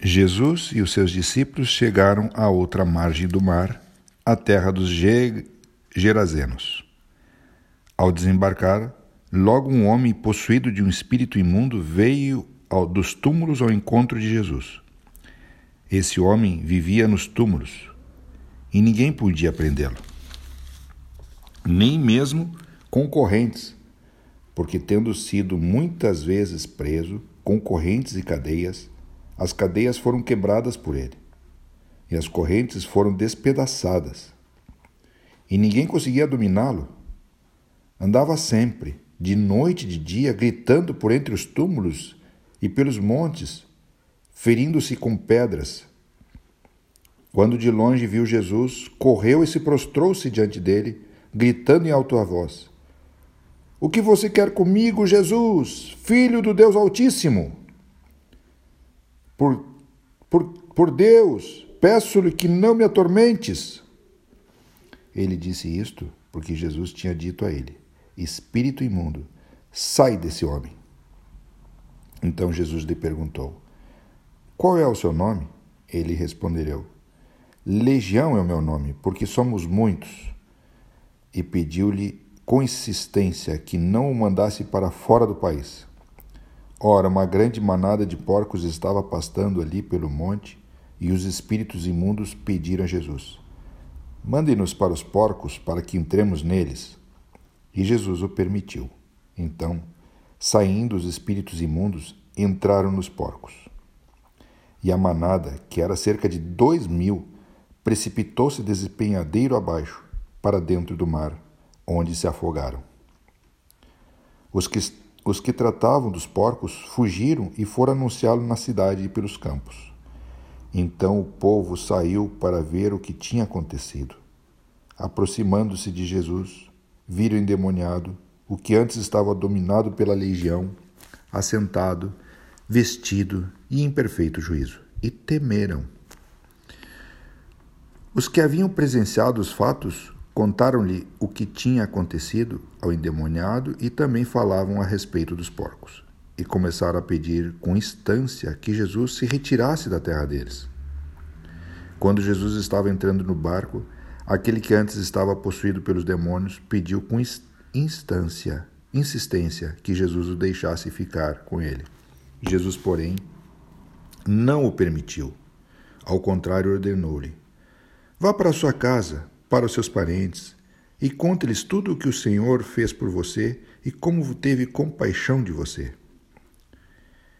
Jesus e os seus discípulos chegaram à outra margem do mar, a terra dos Ge Gerazenos. Ao desembarcar, logo um homem possuído de um espírito imundo veio ao, dos túmulos ao encontro de Jesus. Esse homem vivia nos túmulos e ninguém podia prendê-lo, nem mesmo concorrentes, porque, tendo sido muitas vezes preso com correntes e cadeias, as cadeias foram quebradas por ele, e as correntes foram despedaçadas. E ninguém conseguia dominá-lo. Andava sempre, de noite e de dia, gritando por entre os túmulos e pelos montes, ferindo-se com pedras. Quando de longe viu Jesus, correu e se prostrou-se diante dele, gritando em alta voz: O que você quer comigo, Jesus, filho do Deus Altíssimo? Por, por, por Deus, peço-lhe que não me atormentes. Ele disse isto porque Jesus tinha dito a ele: Espírito imundo, sai desse homem. Então Jesus lhe perguntou: Qual é o seu nome? Ele respondeu: Legião é o meu nome, porque somos muitos. E pediu-lhe com insistência que não o mandasse para fora do país. Ora, uma grande manada de porcos estava pastando ali pelo monte, e os espíritos imundos pediram a Jesus: Mande-nos para os porcos, para que entremos neles. E Jesus o permitiu. Então, saindo os espíritos imundos, entraram nos porcos. E a manada, que era cerca de dois mil, precipitou-se despenhadeiro abaixo, para dentro do mar, onde se afogaram. Os que os que tratavam dos porcos fugiram e foram anunciá-lo na cidade e pelos campos. Então o povo saiu para ver o que tinha acontecido. Aproximando-se de Jesus, viram o endemoniado, o que antes estava dominado pela legião, assentado, vestido e em perfeito juízo, e temeram. Os que haviam presenciado os fatos Contaram-lhe o que tinha acontecido ao endemoniado e também falavam a respeito dos porcos. E começaram a pedir com instância que Jesus se retirasse da terra deles. Quando Jesus estava entrando no barco, aquele que antes estava possuído pelos demônios pediu com instância, insistência, que Jesus o deixasse ficar com ele. Jesus, porém, não o permitiu. Ao contrário, ordenou-lhe: Vá para sua casa para os seus parentes e conte-lhes tudo o que o Senhor fez por você e como teve compaixão de você.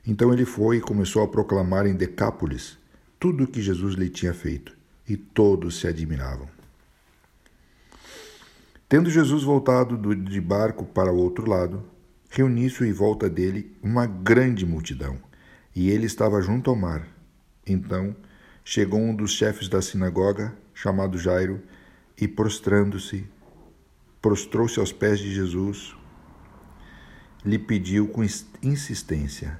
Então ele foi e começou a proclamar em Decápolis tudo o que Jesus lhe tinha feito, e todos se admiravam. Tendo Jesus voltado de barco para o outro lado, reuniu-se em volta dele uma grande multidão, e ele estava junto ao mar. Então chegou um dos chefes da sinagoga, chamado Jairo, e prostrando-se, prostrou-se aos pés de Jesus, lhe pediu com insistência: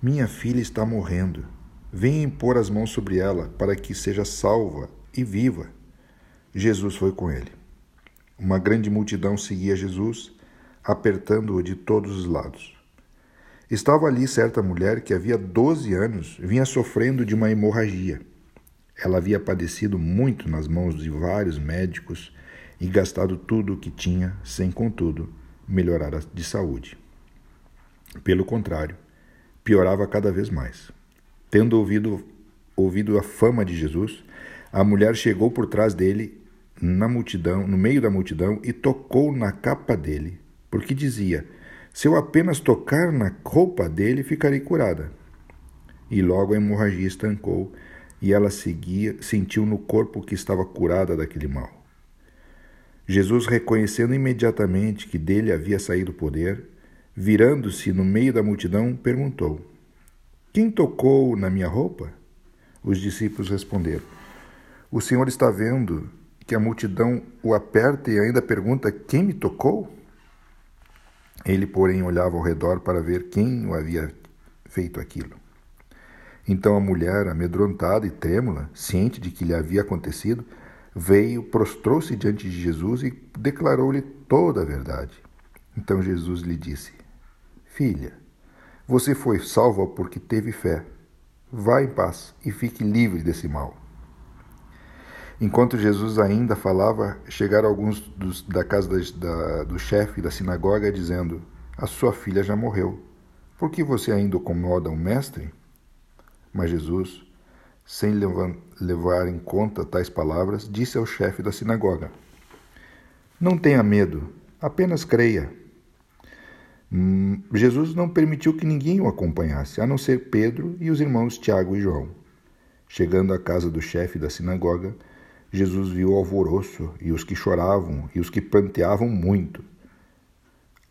Minha filha está morrendo. Venha impor as mãos sobre ela para que seja salva e viva. Jesus foi com ele. Uma grande multidão seguia Jesus, apertando-o de todos os lados. Estava ali certa mulher que havia doze anos vinha sofrendo de uma hemorragia. Ela havia padecido muito nas mãos de vários médicos e gastado tudo o que tinha, sem, contudo, melhorar de saúde. Pelo contrário, piorava cada vez mais. Tendo ouvido, ouvido a fama de Jesus, a mulher chegou por trás dele na multidão, no meio da multidão, e tocou na capa dele, porque dizia: Se eu apenas tocar na roupa dele, ficarei curada. E logo a hemorragia estancou e ela seguia, sentiu no corpo que estava curada daquele mal. Jesus, reconhecendo imediatamente que dele havia saído o poder, virando-se no meio da multidão, perguntou: Quem tocou na minha roupa? Os discípulos responderam: O Senhor está vendo que a multidão o aperta e ainda pergunta: Quem me tocou? Ele, porém, olhava ao redor para ver quem o havia feito aquilo. Então a mulher, amedrontada e trêmula, ciente de que lhe havia acontecido, veio, prostrou-se diante de Jesus e declarou-lhe toda a verdade. Então Jesus lhe disse: Filha, você foi salva porque teve fé. Vá em paz e fique livre desse mal. Enquanto Jesus ainda falava, chegaram alguns dos, da casa da, da, do chefe da sinagoga, dizendo: A sua filha já morreu. Por que você ainda incomoda o mestre? Mas Jesus, sem levar, em conta tais palavras, disse ao chefe da sinagoga: Não tenha medo, apenas creia. Hum, Jesus não permitiu que ninguém o acompanhasse, a não ser Pedro e os irmãos Tiago e João. Chegando à casa do chefe da sinagoga, Jesus viu o alvoroço e os que choravam e os que planteavam muito.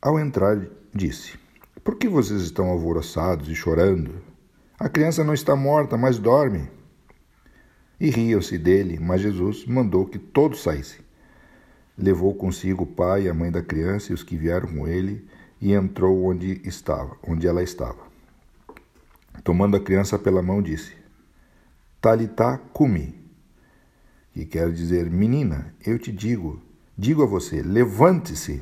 Ao entrar, disse: Por que vocês estão alvoroçados e chorando? A criança não está morta, mas dorme. E riam-se dele, mas Jesus mandou que todos saíssem. Levou consigo o pai e a mãe da criança e os que vieram com ele, e entrou onde estava, onde ela estava. Tomando a criança pela mão, disse: Talitá cumi, que quer dizer, menina, eu te digo, digo a você, levante-se.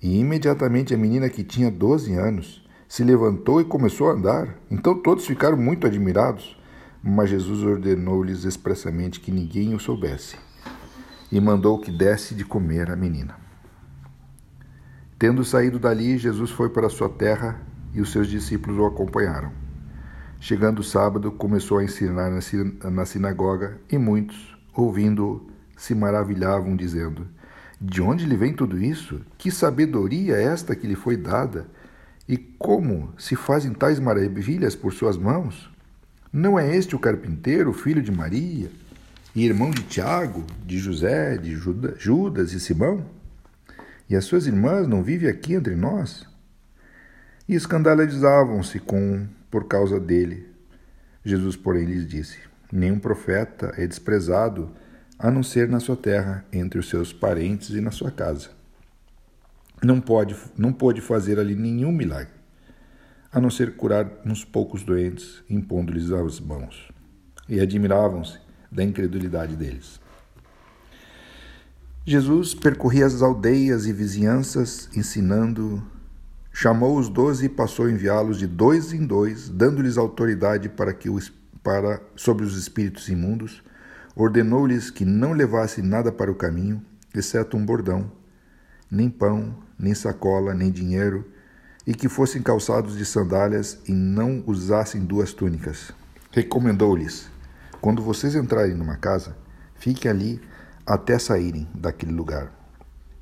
E imediatamente a menina que tinha 12 anos se levantou e começou a andar. Então todos ficaram muito admirados, mas Jesus ordenou-lhes expressamente que ninguém o soubesse e mandou que desse de comer à menina. Tendo saído dali, Jesus foi para sua terra e os seus discípulos o acompanharam. Chegando o sábado, começou a ensinar na sinagoga e muitos, ouvindo-o, se maravilhavam, dizendo: De onde lhe vem tudo isso? Que sabedoria é esta que lhe foi dada? E como se fazem tais maravilhas por suas mãos? Não é este o carpinteiro, filho de Maria, e irmão de Tiago, de José, de Judas e Simão? E as suas irmãs não vivem aqui entre nós? E escandalizavam-se com por causa dele. Jesus, porém, lhes disse: Nenhum profeta é desprezado a não ser na sua terra, entre os seus parentes e na sua casa. Não pode, não pôde fazer ali nenhum milagre, a não ser curar uns poucos doentes, impondo-lhes as mãos. E admiravam-se da incredulidade deles. Jesus percorria as aldeias e vizinhanças, ensinando Chamou os doze e passou a enviá-los de dois em dois, dando-lhes autoridade para que para sobre os espíritos imundos. Ordenou-lhes que não levassem nada para o caminho, exceto um bordão, nem pão, nem sacola, nem dinheiro, e que fossem calçados de sandálias e não usassem duas túnicas. Recomendou-lhes: quando vocês entrarem numa casa, fiquem ali até saírem daquele lugar.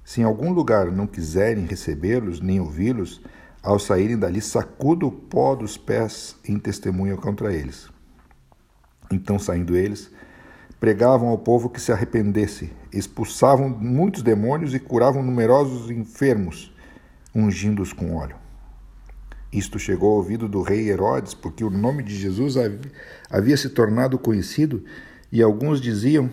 Se em algum lugar não quiserem recebê-los nem ouvi-los, ao saírem dali, sacuda o pó dos pés em testemunho contra eles. Então, saindo eles, pregavam ao povo que se arrependesse, expulsavam muitos demônios e curavam numerosos enfermos, ungindo-os com óleo. Isto chegou ao ouvido do rei Herodes, porque o nome de Jesus havia se tornado conhecido, e alguns diziam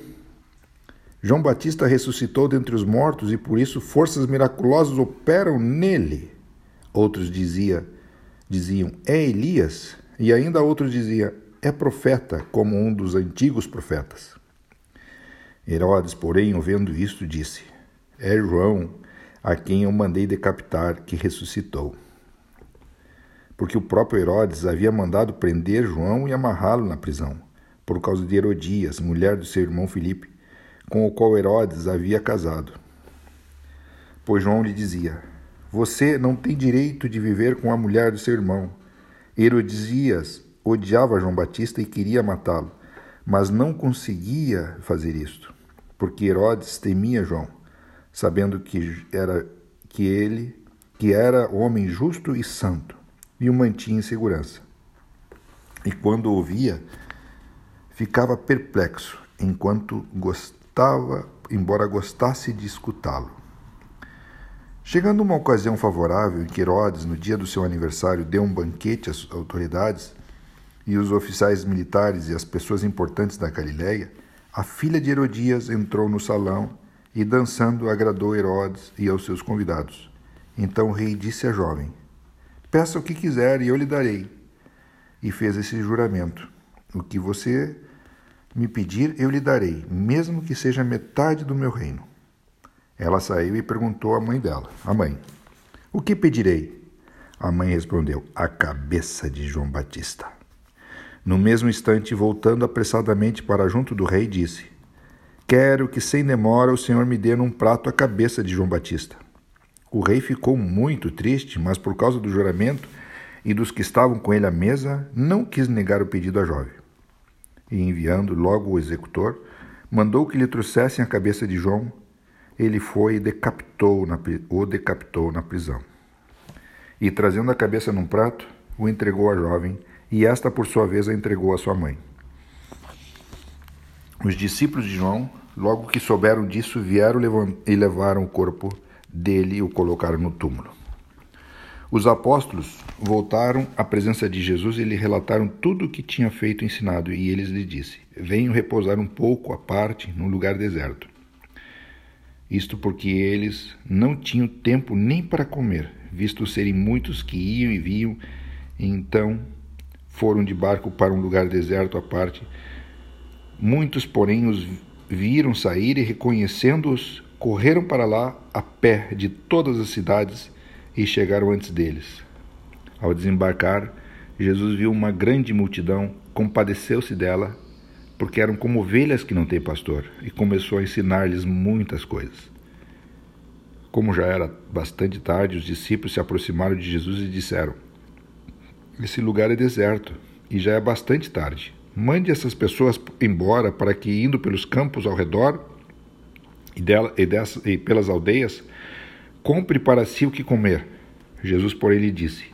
João Batista ressuscitou dentre os mortos e por isso forças miraculosas operam nele. Outros dizia, diziam, é Elias, e ainda outros diziam, é profeta, como um dos antigos profetas. Herodes, porém, ouvindo isto, disse: É João, a quem eu mandei decapitar, que ressuscitou. Porque o próprio Herodes havia mandado prender João e amarrá-lo na prisão, por causa de Herodias, mulher do seu irmão Filipe com o qual Herodes havia casado. Pois João lhe dizia: Você não tem direito de viver com a mulher do seu irmão. Herodisias odiava João Batista e queria matá-lo, mas não conseguia fazer isto, porque Herodes temia João, sabendo que era que ele que era homem justo e santo, e o mantinha em segurança. E quando ouvia, ficava perplexo, enquanto gostava embora gostasse de escutá-lo. Chegando uma ocasião favorável em que Herodes, no dia do seu aniversário, deu um banquete às autoridades e os oficiais militares e as pessoas importantes da Galiléia, a filha de Herodias entrou no salão e, dançando, agradou Herodes e aos seus convidados. Então o rei disse à jovem: Peça o que quiser e eu lhe darei. E fez esse juramento: O que você me pedir, eu lhe darei, mesmo que seja metade do meu reino. Ela saiu e perguntou à mãe dela: A mãe, o que pedirei? A mãe respondeu: A cabeça de João Batista. No mesmo instante, voltando apressadamente para junto do rei, disse: Quero que sem demora o Senhor me dê num prato a cabeça de João Batista. O rei ficou muito triste, mas por causa do juramento e dos que estavam com ele à mesa, não quis negar o pedido à jovem. E enviando logo o executor, mandou que lhe trouxessem a cabeça de João. Ele foi e decapitou na, o decapitou na prisão. E trazendo a cabeça num prato, o entregou à jovem, e esta, por sua vez, a entregou à sua mãe. Os discípulos de João, logo que souberam disso, vieram e levaram o corpo dele e o colocaram no túmulo. Os apóstolos voltaram à presença de Jesus e lhe relataram tudo o que tinha feito e ensinado, e eles lhe disse: Venham repousar um pouco à parte num lugar deserto. Isto porque eles não tinham tempo nem para comer, visto serem muitos que iam e vinham, então foram de barco para um lugar deserto à parte. Muitos, porém, os viram sair e, reconhecendo-os, correram para lá a pé de todas as cidades e chegaram antes deles. Ao desembarcar, Jesus viu uma grande multidão, compadeceu-se dela, porque eram como ovelhas que não têm pastor, e começou a ensinar-lhes muitas coisas. Como já era bastante tarde, os discípulos se aproximaram de Jesus e disseram: Esse lugar é deserto e já é bastante tarde. Mande essas pessoas embora para que, indo pelos campos ao redor e, dela, e, dessa, e pelas aldeias, compre para si o que comer. Jesus, porém, lhe disse: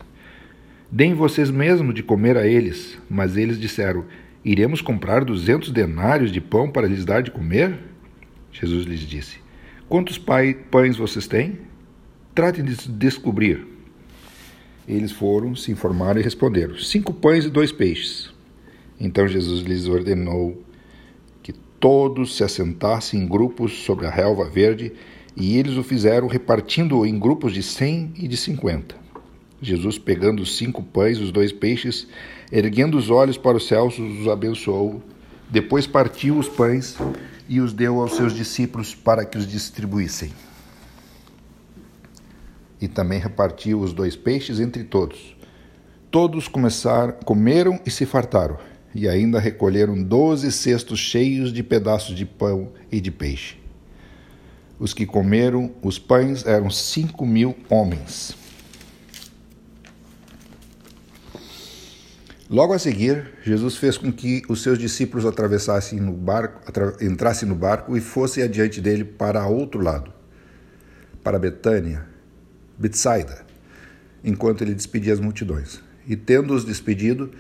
Deem vocês mesmos de comer a eles. Mas eles disseram: Iremos comprar duzentos denários de pão para lhes dar de comer? Jesus lhes disse: Quantos pães vocês têm? Tratem de descobrir. Eles foram, se informaram e responderam: Cinco pães e dois peixes. Então Jesus lhes ordenou que todos se assentassem em grupos sobre a relva verde e eles o fizeram repartindo em grupos de cem e de cinquenta. Jesus, pegando os cinco pães e os dois peixes, erguendo os olhos para os céus, os abençoou. Depois partiu os pães e os deu aos seus discípulos para que os distribuíssem. E também repartiu os dois peixes entre todos. Todos começaram, comeram e se fartaram, e ainda recolheram doze cestos cheios de pedaços de pão e de peixe. Os que comeram os pães eram cinco mil homens. Logo a seguir, Jesus fez com que os seus discípulos atravessassem no barco, entrassem no barco e fossem adiante dele para outro lado, para Betânia, Betsaida, enquanto ele despedia as multidões. E tendo-os despedido,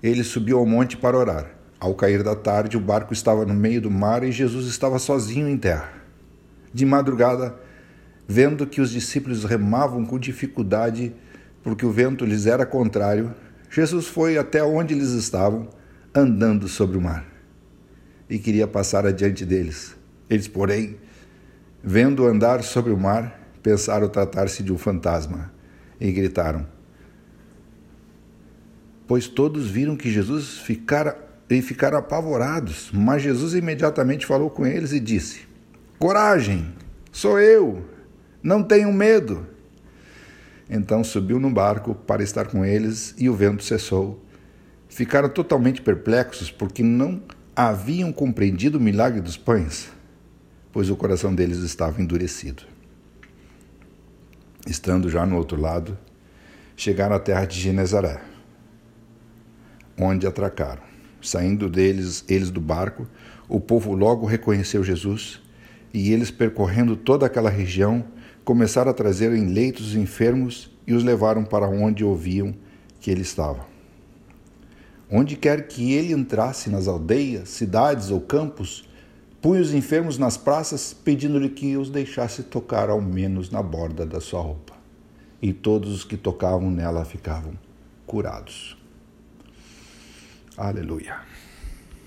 ele subiu ao monte para orar. Ao cair da tarde, o barco estava no meio do mar e Jesus estava sozinho em terra. De madrugada, vendo que os discípulos remavam com dificuldade porque o vento lhes era contrário, Jesus foi até onde eles estavam, andando sobre o mar, e queria passar adiante deles. Eles, porém, vendo andar sobre o mar, pensaram tratar-se de um fantasma e gritaram. Pois todos viram que Jesus ficara e ficaram apavorados, mas Jesus imediatamente falou com eles e disse: Coragem, sou eu, não tenham medo. Então subiu no barco para estar com eles e o vento cessou. Ficaram totalmente perplexos porque não haviam compreendido o milagre dos pães, pois o coração deles estava endurecido. Estando já no outro lado, chegaram à terra de Genezaré, onde atracaram. Saindo deles, eles do barco, o povo logo reconheceu Jesus e eles, percorrendo toda aquela região, começaram a trazer em leitos os enfermos e os levaram para onde ouviam que ele estava. Onde quer que ele entrasse, nas aldeias, cidades ou campos, punha os enfermos nas praças, pedindo-lhe que os deixasse tocar ao menos na borda da sua roupa. E todos os que tocavam nela ficavam curados. Aleluia.